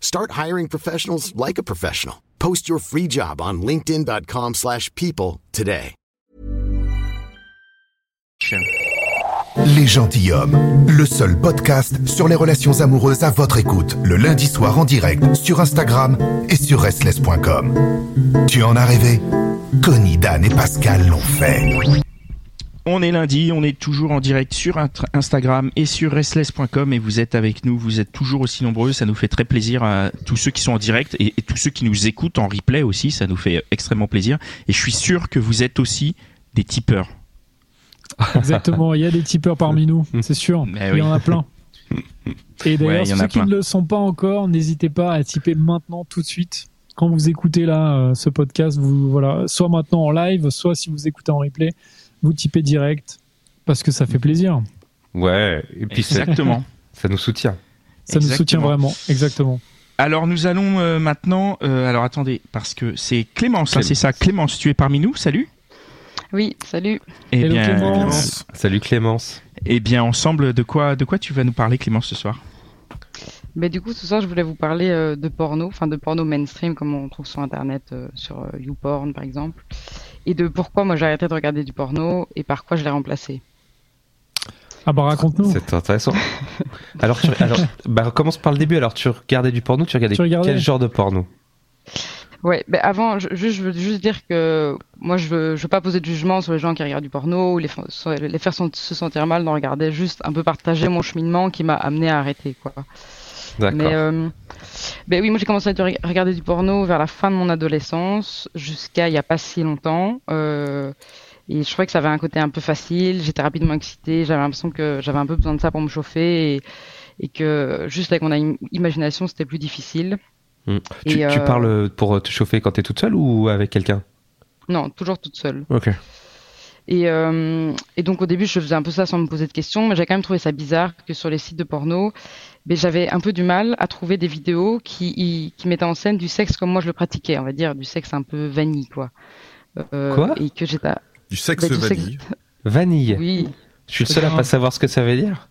Start hiring professionals like a professional. Post your free job on linkedin.com/people slash people today. Les gentilshommes, le seul podcast sur les relations amoureuses à votre écoute, le lundi soir en direct sur Instagram et sur restless.com. Tu en as rêvé? Connie, Dan et Pascal l'ont fait. On est lundi, on est toujours en direct sur Instagram et sur restless.com et vous êtes avec nous, vous êtes toujours aussi nombreux, ça nous fait très plaisir à tous ceux qui sont en direct et, et tous ceux qui nous écoutent en replay aussi, ça nous fait extrêmement plaisir et je suis sûr que vous êtes aussi des tipeurs. Exactement, il y a des tipeurs parmi nous, c'est sûr. Mais il y en a plein. Et d'ailleurs, Ouais, ceux qui plein. ne le sont pas encore, n'hésitez pas à tiper maintenant, tout de suite. Quand vous écoutez là euh, ce podcast, vous voilà, soit maintenant en live, soit si vous écoutez en replay, vous typez direct parce que ça fait plaisir. Ouais, et puis ça, Exactement. ça nous soutient. Ça nous soutient vraiment, exactement. Alors nous allons euh, maintenant, euh, alors attendez, parce que c'est Clémence, hein, Clémence. c'est ça, Clémence, tu es parmi nous, salut Oui, salut. Eh Hello, bien, Clémence. Salut Clémence. eh bien ensemble, de quoi, de quoi tu vas nous parler Clémence ce soir? Mais du coup, ce soir, je voulais vous parler euh, de porno, enfin de porno mainstream comme on trouve sur Internet, euh, sur euh, YouPorn par exemple, et de pourquoi moi j'ai arrêté de regarder du porno et par quoi je l'ai remplacé. Ah bah raconte-nous. C'est intéressant. alors, tu, alors bah, commence par le début. Alors, tu regardais du porno, tu regardais, Tu regardais quel genre de porno? Ouais, mais avant, je, juste, je veux juste dire que moi je veux, je veux pas poser de jugement sur les gens qui regardent du porno ou les, les faire se sentir mal d'en regarder, juste un peu partager mon cheminement qui m'a amené à arrêter quoi. D'accord. Mais euh, ben oui, moi j'ai commencé à re- regarder du porno vers la fin de mon adolescence, jusqu'à il y a pas si longtemps. Euh, et je trouvais que ça avait un côté un peu facile, j'étais rapidement excitée, j'avais l'impression que j'avais un peu besoin de ça pour me chauffer et, et que juste avec mon im- imagination c'était plus difficile. Hmm. Tu, tu euh, parles pour te chauffer quand t'es toute seule ou avec quelqu'un? Non, toujours toute seule. Ok. Et, euh, et donc au début, je faisais un peu ça sans me poser de questions, mais j'ai quand même trouvé ça bizarre que sur les sites de porno, ben, j'avais un peu du mal à trouver des vidéos qui, y- qui mettaient en scène du sexe comme moi je le pratiquais, on va dire, du sexe un peu vanille, quoi. Euh, Quoi? Et que j'étais... Du sexe Bah, du sexe- vanille. Vanille. Oui, Je suis le seul à pas savoir ce que ça veut dire.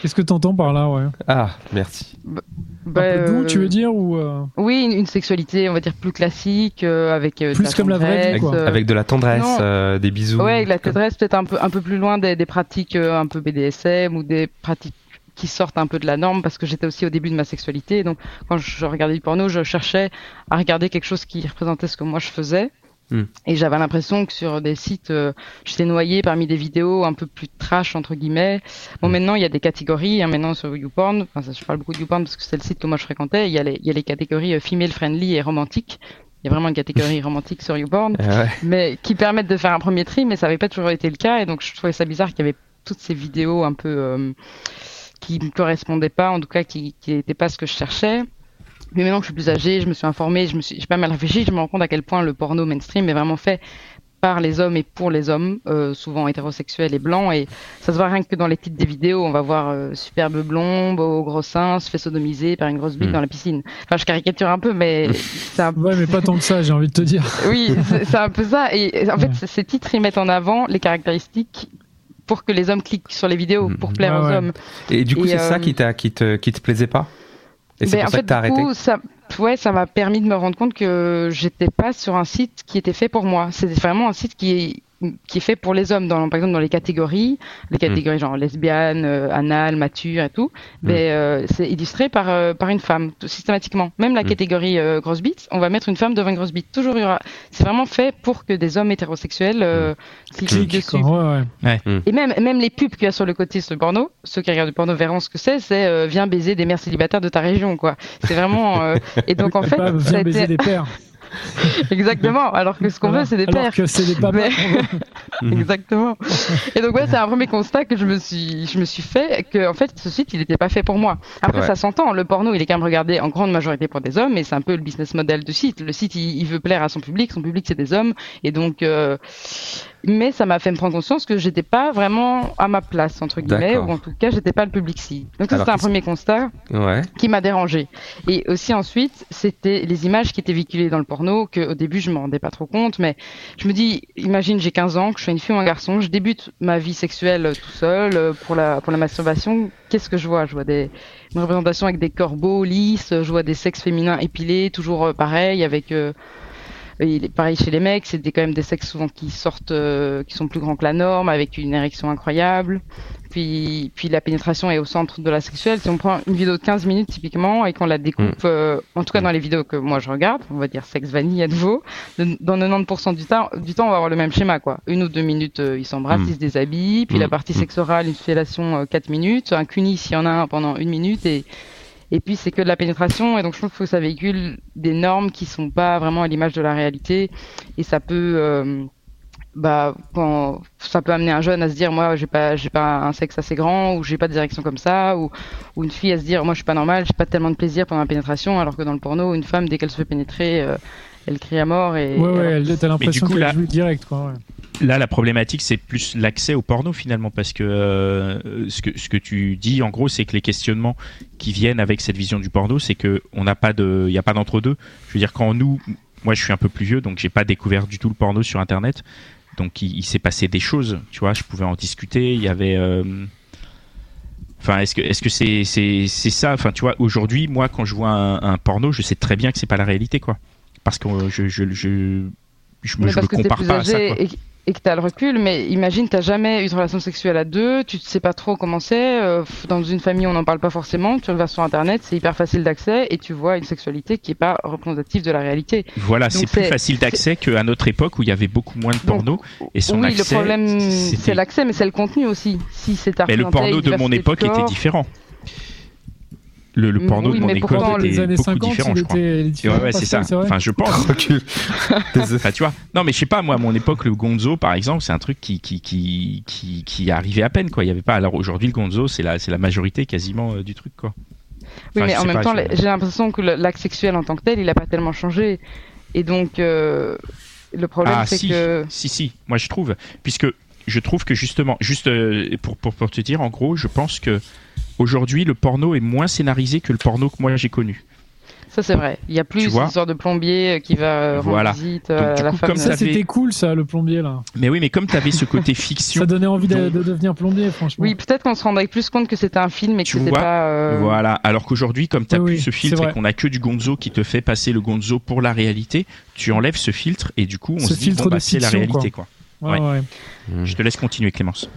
Qu'est-ce que t'entends par là, ouais Ah, merci. Un bah, peu doux, euh, tu veux dire ou euh, Oui, une, une sexualité, on va dire, plus classique, euh, avec... euh, de Plus comme la vraie vie, quoi. euh, Avec de la tendresse, euh, des bisous. Ouais, avec la tendresse peut-être un peu, un peu plus loin des, des pratiques euh, un peu BDSM ou des pratiques qui sortent un peu de la norme parce que j'étais aussi au début de ma sexualité. Donc quand je regardais du porno, je cherchais à regarder quelque chose qui représentait ce que moi je faisais. Hmm. Et j'avais l'impression que sur des sites, euh, j'étais noyée parmi des vidéos un peu plus trash entre guillemets. Bon, Hmm. maintenant il y a des catégories. Hein, maintenant sur YouPorn, enfin, ça, je parle beaucoup de YouPorn parce que c'est le site que moi je fréquentais. Il y a les, il y a les catégories euh, female friendly et romantique. Il y a vraiment une catégorie romantique sur YouPorn Ah ouais. mais qui permettent de faire un premier tri, mais ça n'avait pas toujours été le cas, et donc je trouvais ça bizarre qu'il y avait toutes ces vidéos un peu euh, qui me correspondaient pas, en tout cas qui n'étaient pas ce que je cherchais. Mais maintenant que je suis plus âgée, je me suis informée, je me suis, j'ai pas mal réfléchi, je me rends compte à quel point le porno mainstream est vraiment fait par les hommes et pour les hommes, euh, souvent hétérosexuels et blancs, et ça se voit rien que dans les titres des vidéos, on va voir euh, superbe blonde, au gros sein, se fait sodomiser par une grosse bite Hmm. dans la piscine. Enfin, je caricature un peu, mais c'est un Ouais, mais pas tant que ça, j'ai envie de te dire. oui, c'est c'est un peu ça. Et en fait, Ouais. ces titres, ils mettent en avant les caractéristiques pour que les hommes cliquent sur les vidéos, Mhm. pour plaire Ouais, aux hommes. Et du coup, Et, c'est ça euh, qui, t'a, qui, te, qui te plaisait pas? Et c'est Mais pour en ça fait, que t'as du arrêté coup, ça, ouais, ça m'a permis de me rendre compte que j'étais pas sur un site qui était fait pour moi. C'était vraiment un site qui qui est fait pour les hommes, dans, par exemple dans les catégories, les Hmm. catégories genre lesbienne, euh, anal, mature et tout, Mm. ben, euh, c'est illustré par, euh, par une femme, tout- systématiquement. Même la Mm. catégorie euh, grosse bite, on va mettre une femme devant une grosse bite. Toujours il y aura. C'est vraiment fait pour que des hommes hétérosexuels euh, cliquent Clique, dessus. quoi. Ouais, ouais. Et même, même les pubs qu'il y a sur le côté sur le porno, ceux qui regardent du porno verront ce que c'est, c'est euh, viens baiser des mères célibataires de ta région, quoi. C'est vraiment. euh, Et donc en fait, Pas ça a viens été- baiser des pères. exactement. Alors que ce qu'on veut, c'est des Alors pères. que c'est des papas. Mais-. Exactement. Et donc ouais, c'est un premier constat que je me suis, je me suis fait que en fait ce site il n'était pas fait pour moi. Après Ouais. ça s'entend, le porno il est quand même regardé en grande majorité pour des hommes, et c'est un peu le business model du site. Le site il, il veut plaire à son public, son public c'est des hommes, et donc euh, mais ça m'a fait me prendre conscience que j'étais pas vraiment à ma place entre guillemets, ou en tout cas j'étais pas le public cible. Donc ça c'était un premier constat Ouais. qui m'a dérangé. Et aussi ensuite, c'était les images qui étaient véhiculées dans le porno, que au début je me rendais pas trop compte, mais je me dis, imagine j'ai 15 ans, que je suis une fille ou un garçon, je débute ma vie sexuelle euh, tout seul euh, pour la pour la masturbation. Qu'est-ce que je vois? Je vois des une représentation avec des corbeaux lisses, je vois des sexes féminins épilés, toujours euh, pareil avec euh, il est pareil chez les mecs, c'est des, quand même des sexes souvent qui sortent, euh, qui sont plus grands que la norme, avec une érection incroyable. Puis, puis la pénétration est au centre de la sexuelle. Si on prend une vidéo de 15 minutes typiquement et qu'on la découpe, euh, en tout cas dans les vidéos que moi je regarde, on va dire sexe vanille à nouveau, dans 90% du temps, du temps on va avoir le même schéma quoi. Une ou deux minutes euh, ils s'embrassent, Mm. ils se déshabillent, puis Mm. la partie Mm. sexorale, une fellation euh, 4 minutes, un cunis s'il y en a un pendant une minute et et puis c'est que de la pénétration et donc je trouve que ça véhicule des normes qui sont pas vraiment à l'image de la réalité et ça peut euh, bah quand ça peut amener un jeune à se dire moi j'ai pas j'ai pas un sexe assez grand ou j'ai pas des érections comme ça ou ou une fille à se dire moi je suis pas normale j'ai pas tellement de plaisir pendant la pénétration alors que dans le porno une femme dès qu'elle se fait pénétrer euh, elle crie à mort et Ouais, ouais, t'as l'impression qu'elle là- joue direct, quoi. ouais. Là, la problématique, c'est plus l'accès au porno finalement, parce que euh, ce que ce que tu dis, en gros, c'est que les questionnements qui viennent avec cette vision du porno, c'est que on n'a pas de, il y a pas d'entre deux. Je veux dire, quand nous, moi, je suis un peu plus vieux, donc j'ai pas découvert du tout le porno sur Internet, donc il, il s'est passé des choses, tu vois, je pouvais en discuter, il y avait. euh, Enfin, est-ce que est-ce que c'est c'est c'est ça? Enfin, tu vois, aujourd'hui, moi, quand je vois un, un porno, je sais très bien que c'est pas la réalité, quoi, parce que euh, je je je je, me- je compare pas à ça, quoi. Et, que t'as le recul, mais imagine t'as jamais eu de relation sexuelle à deux, tu sais pas trop comment c'est, euh, dans une famille on n'en parle pas forcément, tu vas sur internet, c'est hyper facile d'accès et tu vois une sexualité qui est pas représentative de la réalité. Voilà, c'est plus facile d'accès qu'à notre époque où il y avait beaucoup moins de porno et son oui, accès. le problème c'est l'accès, mais c'est le contenu aussi. Si c'est Mais le porno de mon époque était différent. Le, le Mm, porno oui, de mon pourtant, était les années beaucoup 50, différent, je crois. était, Ouais, ouais, c'est ça. Enfin, je pense. Enfin, tu vois. Non, mais je sais pas, moi, à mon époque, le gonzo, par exemple, c'est un truc qui, qui, qui, qui, qui arrivait à peine, quoi. Il y avait pas. Alors aujourd'hui, le gonzo, c'est la, c'est la majorité quasiment euh, du truc, quoi. Oui, mais en même pas, temps, je- j'ai l'impression que l'acte sexuel en tant que tel, il a pas tellement changé. Et donc, euh, le problème, Ah c'est si, que. si, si, moi je trouve, puisque je trouve que justement, juste euh, pour, pour, pour te dire, en gros, je pense que aujourd'hui le porno est moins scénarisé que le porno que moi j'ai connu. Ça, c'est vrai. Il y a plus une sorte de plombier euh, qui va euh, Voilà. rendre visite Donc, euh, à la coup, femme. comme Ça, c'était cool, ça, le plombier, là. Mais oui, mais comme tu avais ce côté fiction, Ça donnait envie de, devenir plombier, franchement. Oui, peut-être qu'on se rendrait plus compte que c'était un film et que Tu c'était pas. euh, voilà. Alors qu'aujourd'hui, comme tu as Oui, plus ce filtre et qu'on a que du gonzo qui te fait passer le gonzo pour la réalité, tu enlèves ce filtre et du coup on Ce se dit filtre bon, bah, de c'est la fiction, réalité quoi. Ouais, ouais. Je te laisse continuer Clémence.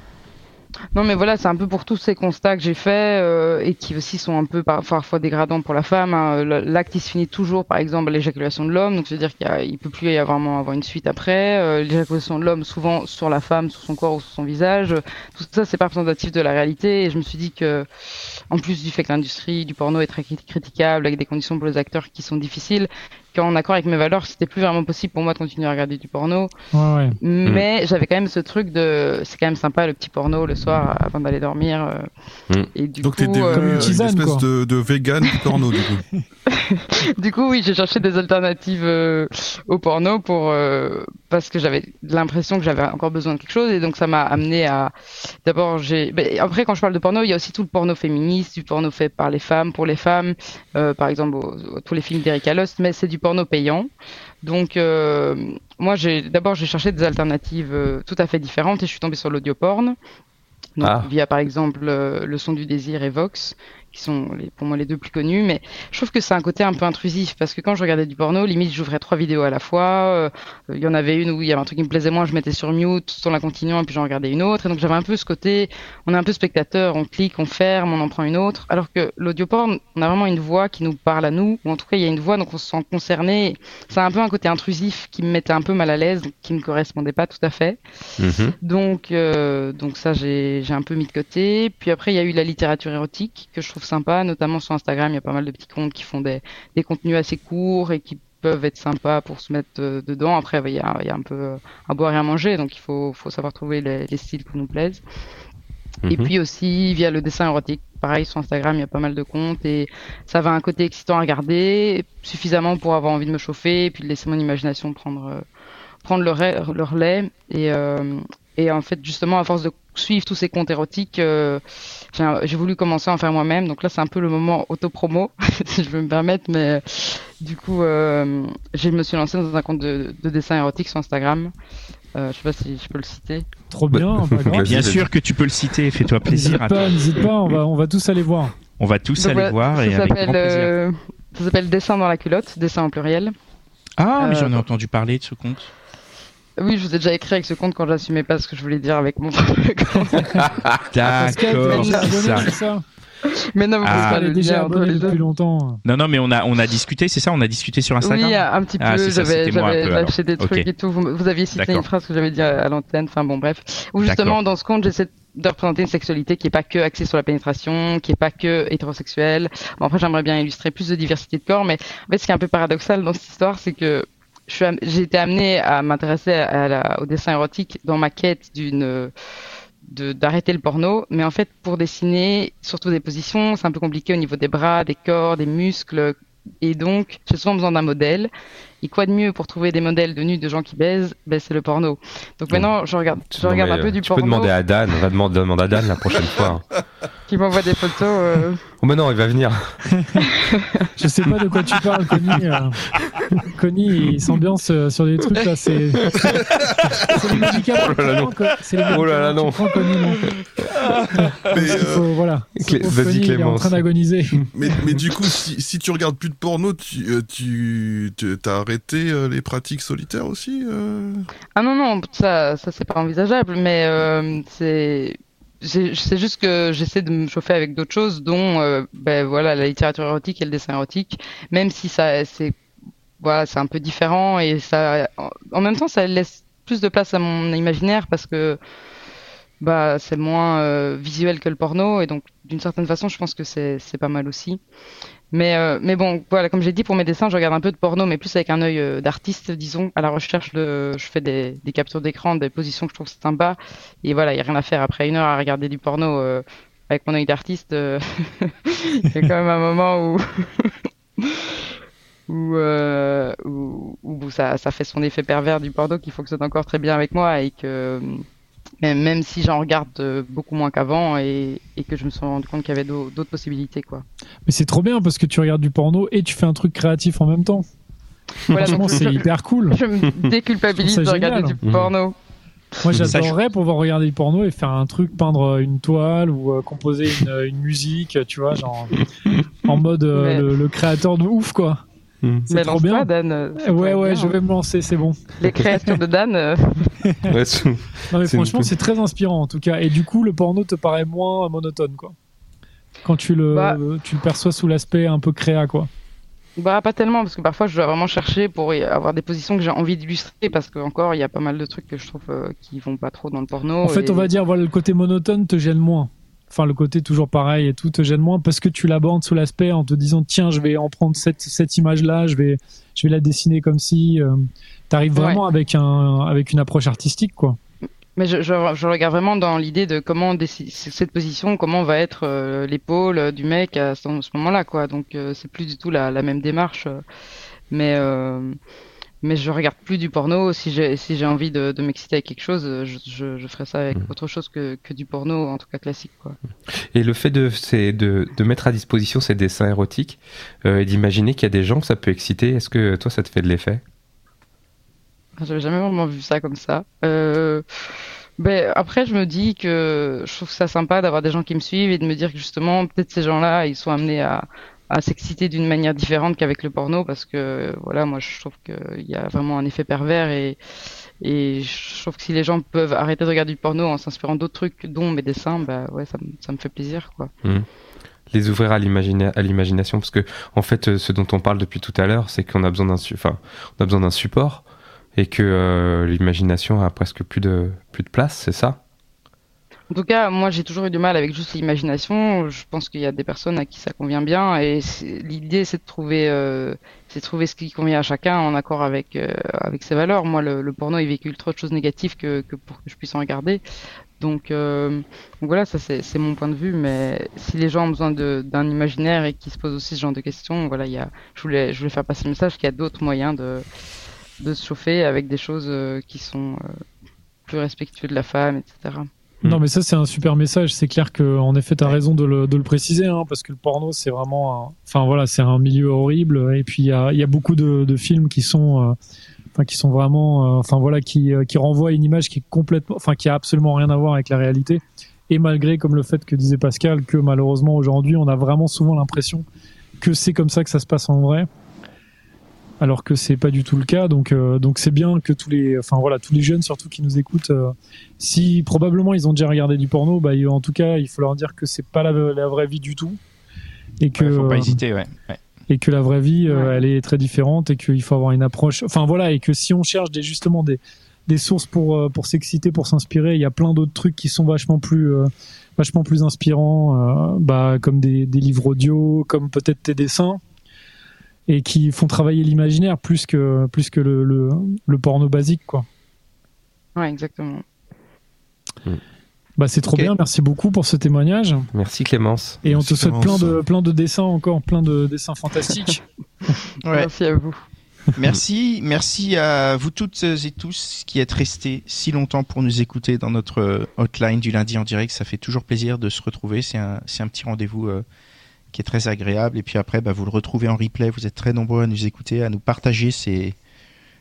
Non, mais voilà, c'est un peu pour tous ces constats que j'ai faits euh, et qui aussi sont un peu par- parfois dégradants pour la femme. hein. Le- L'acte, il se finit toujours, par exemple, à l'éjaculation de l'homme. Donc, c'est-à-dire qu'il il peut plus y avoir vraiment avoir une suite après. Euh, l'éjaculation de l'homme, souvent sur la femme, sur son corps ou sur son visage. Tout ça, c'est pas représentatif de la réalité. Et je me suis dit que, en plus du fait que l'industrie du porno est très crit- critiquable, avec des conditions pour les acteurs qui sont difficiles, qu'en accord avec mes valeurs, c'était plus vraiment possible pour moi de continuer à regarder du porno. Ouais, ouais. Mais j'avais quand même ce truc de, c'est quand même sympa le petit porno le soir avant d'aller dormir. euh, Mm. Et du Donc coup, t'es euh, une une espèce quoi. de, de vegan du porno du coup. du coup, oui, j'ai cherché des alternatives euh, au porno pour euh, parce que j'avais l'impression que j'avais encore besoin de quelque chose et donc ça m'a amené à. D'abord, j'ai. ben, après, quand je parle de porno, il y a aussi tout le porno féministe, du porno fait par les femmes pour les femmes, euh, par exemple au- au- tous les films d'Erika Lust, mais c'est du porno payant. Donc, euh, moi, j'ai d'abord j'ai cherché des alternatives euh, tout à fait différentes et je suis tombée sur l'audio porn. Donc, Ah. via par exemple euh, le son du désir et Vox, qui sont les, pour moi les deux plus connus. Mais je trouve que c'est un côté un peu intrusif parce que quand je regardais du porno, limite j'ouvrais trois vidéos à la fois. Il y en avait une où il y avait un truc qui me plaisait moins, je mettais sur mute tout en la continuant et puis j'en regardais une autre. Et donc j'avais un peu ce côté, on est un peu spectateur, on clique, on ferme, on en prend une autre. Alors que l'audio porn, on a vraiment une voix qui nous parle à nous, ou en tout cas il y a une voix donc on se sent concerné. C'est un peu un côté intrusif qui me mettait un peu mal à l'aise, qui ne correspondait pas tout à fait. Mhm. Donc, euh, donc ça, j'ai un peu mis de côté. Puis après, il y a eu la littérature érotique que je trouve sympa, notamment sur Instagram. Il y a pas mal de petits comptes qui font des, des contenus assez courts et qui peuvent être sympas pour se mettre euh, dedans. Après, il y a, il y a un peu euh, à boire et à manger, donc il faut, faut savoir trouver les, les styles qui nous plaisent. Et Mhm. puis aussi via le dessin érotique. Pareil, sur Instagram, il y a pas mal de comptes et ça va un côté excitant à regarder, suffisamment pour avoir envie de me chauffer et puis de laisser mon imagination prendre, euh, prendre le, le relais. Et, euh, et en fait, justement, à force de suivre tous ces comptes érotiques, euh, j'ai voulu commencer à en faire moi-même. Donc là, c'est un peu le moment auto-promo, si je veux me permettre. Mais euh, du coup, euh, je me suis lancé dans un compte de, de dessin érotique sur Instagram. Euh, je sais pas si je peux le citer. Trop bien. Vas-y, Bien sûr que tu peux le citer, fais-toi plaisir. N'hésite pas, n'hésite pas, on va, on va tous aller voir. On va tous Donc aller voilà, voir ça et avec grand plaisir. euh, ça s'appelle Dessin dans la culotte, dessin en pluriel. Ah, mais euh, j'en ai entendu parler de ce compte. Oui, je vous ai déjà écrit avec ce compte quand j'assumais pas ce que je voulais dire avec mon D'accord, c'est ça. c'est ça Mais non, vous Ah. pas le déjà lien les deux. depuis longtemps. Non, non, mais on a, on a discuté, c'est ça On a discuté sur Instagram Oui, un petit peu. Ah, c'est ça, j'avais peu, lâché des trucs et tout. Vous, vous aviez cité une phrase que j'avais dit à, à l'antenne. Enfin bon, bref. Où justement, dans ce compte, j'essaie de représenter une sexualité qui est pas que axée sur la pénétration, qui est pas que hétérosexuelle. Bon, après, j'aimerais bien illustrer plus de diversité de corps, mais en fait, ce qui est un peu paradoxal dans cette histoire, c'est que j'ai été amenée à m'intéresser au dessin érotique dans ma quête d'une d'arrêter le porno, mais en fait pour dessiner surtout des positions, c'est un peu compliqué au niveau des bras, des corps, des muscles, et donc j'ai souvent besoin d'un modèle. Et quoi de mieux pour trouver des modèles de nus de gens qui baisent? Ben c'est le porno. Donc maintenant je regarde, je Non, regarde un peu euh, du tu porno peux demander à Dan, on va demander, demander à Dan la prochaine fois. qui m'envoie des photos. euh, Oh, mais non, il va venir. Je sais pas de quoi tu parles, Connie. euh. Connie, il s'ambiance euh, sur des trucs là. C'est c'est les médicaments. Oh là là, tu non. C'est les Oh là là, non. tu prends, Connie, non. Mais, euh, faut- voilà. Clé- vas-y, Connie, il est en Clémence. train d'agoniser. mais, mais du coup, si, si tu regardes plus de porno, tu, euh, tu, tu as arrêté euh, les pratiques solitaires aussi euh? Ah non non, ça ça c'est pas envisageable, mais euh, c'est c'est juste que j'essaie de me chauffer avec d'autres choses, dont ben voilà la littérature érotique et le dessin érotique, même si c'est voilà un peu différent et ça en- même temps ça laisse plus de place à mon imaginaire parce que bah c'est moins visuel que le porno et donc d'une certaine façon je pense que c'est pas mal aussi. Mais euh, mais bon voilà comme j'ai dit pour mes dessins je regarde un peu de porno mais plus avec un œil euh, d'artiste disons. À la recherche de je fais des, captures d'écran des positions que je trouve sympa et voilà il y a rien à faire. Après une heure à regarder du porno euh, avec mon œil d'artiste il y a quand même un moment où où, où, où ça, ça fait son effet pervers du porno qui fonctionne encore très bien avec moi et que même, même si j'en regarde euh, beaucoup moins qu'avant et, et que je me suis rendu compte qu'il y avait d'au- d'autres possibilités quoi. Mais c'est trop bien parce que tu regardes du porno et tu fais un truc créatif en même temps. Voilà, Franchement, c'est hyper cool. je me déculpabilise Je de regarder du porno. Moi, j'adorerais pouvoir regarder du porno et faire un truc, peindre une toile ou euh, composer une, une musique, tu vois, genre en mode euh, Mais- le, le créateur de ouf, quoi. Hmm. C'est Mais trop lance bien. pas, Dan. euh, Ouais, ouais, bien, je hein. vais me lancer, c'est bon. Les créatures de Dan. euh, Ouais, Non, mais franchement, c'est très inspirant en tout cas. Et du coup, le porno te paraît moins monotone, quoi. Quand tu le, Bah. tu le perçois sous l'aspect un peu créa, quoi. Bah pas tellement parce que parfois je dois vraiment chercher pour y avoir des positions que j'ai envie d'illustrer parce que encore il y a pas mal de trucs que je trouve euh, qui vont pas trop dans le porno. En fait, et- on va dire, voilà, le côté monotone te gêne moins. Enfin, le côté toujours pareil et tout te gêne moins parce que tu l'abordes sous l'aspect en te disant, tiens, je vais en prendre cette, cette image-là, je vais, je vais la dessiner comme si. euh, T'arrives Ouais. vraiment avec un, avec une approche artistique, quoi. Mais je, je, je regarde vraiment dans l'idée de comment cette position, comment va être euh, l'épaule du mec à ce, ce moment-là, quoi. Donc euh, c'est plus du tout la, la même démarche. mais euh, mais je regarde plus du porno. Si j'ai si j'ai envie de, de m'exciter avec quelque chose, euh, je, je, je ferai ça avec Mhm. autre chose que, que du porno, en tout cas classique, quoi. Et le fait de, c'est de, de mettre à disposition ces dessins érotiques euh, et d'imaginer qu'il y a des gens que ça peut exciter, est-ce que toi ça te fait de l'effet? J'avais jamais vraiment vu ça comme ça. Euh, Ben, après, je me dis que je trouve ça sympa d'avoir des gens qui me suivent et de me dire que justement, peut-être ces gens-là, ils sont amenés à, à s'exciter d'une manière différente qu'avec le porno parce que voilà, moi je trouve qu'il y a vraiment un effet pervers et, et je trouve que si les gens peuvent arrêter de regarder du porno en s'inspirant d'autres trucs, dont mes dessins, bah ouais, ça, me- ça me fait plaisir quoi. Hmm. Les ouvrir à l'imagina- à l'imagination, parce que en fait, euh, ce dont on parle depuis tout à l'heure, c'est qu'on a besoin d'un, enfin, on a besoin d'un support et que euh, l'imagination a presque plus de plus de place, c'est ça? En tout cas, moi j'ai toujours eu du mal avec juste l'imagination. Je pense qu'il y a des personnes à qui ça convient bien et l'idée c'est de trouver, euh, c'est trouver ce qui convient à chacun en accord avec euh, avec ses valeurs. Moi, le, porno il véhicule trop de choses négatives que, pour que je puisse en regarder. Donc, euh, voilà, ça c'est mon point de vue. Mais si les gens ont besoin d'un imaginaire et qui se posent aussi ce genre de questions, voilà, il y a, je voulais je voulais faire passer le message qu'il y a d'autres moyens de de se chauffer avec des choses euh, qui sont plus respectueux de la femme, etc. Non, mais ça, c'est un super message. C'est clair que, en effet, tu as raison de le, de le préciser, hein, parce que le porno, c'est vraiment, un... enfin voilà, c'est un milieu horrible. Et puis il y a, y a beaucoup de, de films qui sont, euh, enfin qui sont vraiment, euh, enfin voilà, qui, euh, qui renvoient une image qui est complètement, enfin qui a absolument rien à voir avec la réalité. Et malgré, comme le fait que disait Pascal, que malheureusement aujourd'hui, on a vraiment souvent l'impression que c'est comme ça que ça se passe en vrai. Alors que c'est pas du tout le cas, donc euh, donc c'est bien que tous les, enfin voilà, tous les jeunes surtout qui nous écoutent, euh, si probablement ils ont déjà regardé du porno, bah en tout cas il faut leur dire que c'est pas la, la vraie vie du tout et que Ouais, faut pas hésiter, ouais. ouais. et que la vraie vie euh, Ouais. elle est très différente et qu'il faut avoir une approche. Enfin voilà et que si on cherche des justement des des sources pour euh, pour s'exciter, pour s'inspirer, il y a plein d'autres trucs qui sont vachement plus euh, vachement plus inspirants, euh, bah comme des, des livres audio, comme peut-être tes dessins et qui font travailler l'imaginaire plus que plus que le, le, le porno basique quoi. Ouais, exactement. Bah c'est trop bien, merci beaucoup pour ce témoignage Merci Clémence. et on te souhaite plein de plein de dessins encore, plein de dessins fantastiques. Ouais. Merci à vous. Merci, merci à vous toutes et tous qui êtes restés si longtemps pour nous écouter dans notre euh, hotline du lundi en direct. Ça fait toujours plaisir de se retrouver. C'est un, c'est un petit rendez-vous euh, qui est très agréable. Et puis après, bah, vous le retrouvez en replay. Vous êtes très nombreux à nous écouter, à nous partager. C'est,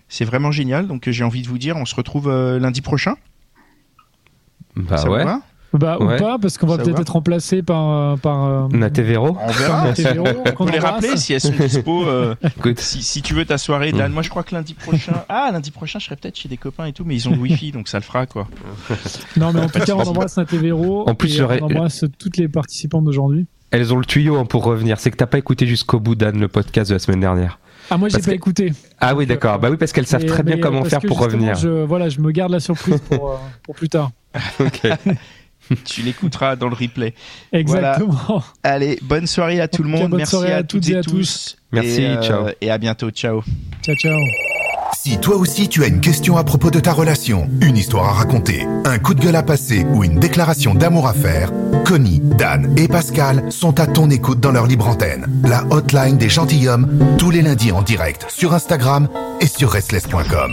c'est vraiment génial. Donc j'ai envie de vous dire, on se retrouve euh, lundi prochain. Bah Ça vous ouais. va? Bah ou pas parce qu'on va peut-être être remplacé par euh, par euh, Natevero On verra. Faut les rappeler si elles sont dispo. euh, si, si tu veux ta soirée, Dan, Mm. moi je crois que lundi prochain. Ah, lundi prochain, je serai peut-être chez des copains et tout, mais ils ont le wifi, donc ça le fera quoi. Non, mais en tout cas, on embrasse Natevero. En plus, et on embrasse toutes les participantes d'aujourd'hui. Elles ont le tuyau hein, pour revenir. C'est que t'as pas écouté jusqu'au bout, Dan, le podcast de la semaine dernière. Ah, moi, j'ai pas que- écouté. Ah oui, d'accord. Bah oui, parce qu'elles savent très bien comment parce faire que pour revenir. Je, voilà, je me garde la surprise pour, euh, pour plus tard. Ok. Tu l'écouteras dans le replay. Exactement. Allez, bonne soirée à tout le monde. bonne Merci soirée à, à toutes et à tous. Merci, Et, euh, ciao. Et à bientôt. Ciao. Ciao, ciao. Si toi aussi tu as une question à propos de ta relation, une histoire à raconter, un coup de gueule à passer ou une déclaration d'amour à faire, Connie, Dan et Pascal sont à ton écoute dans leur libre antenne. La hotline des gentilshommes, tous les lundis en direct sur Instagram et sur restless.com.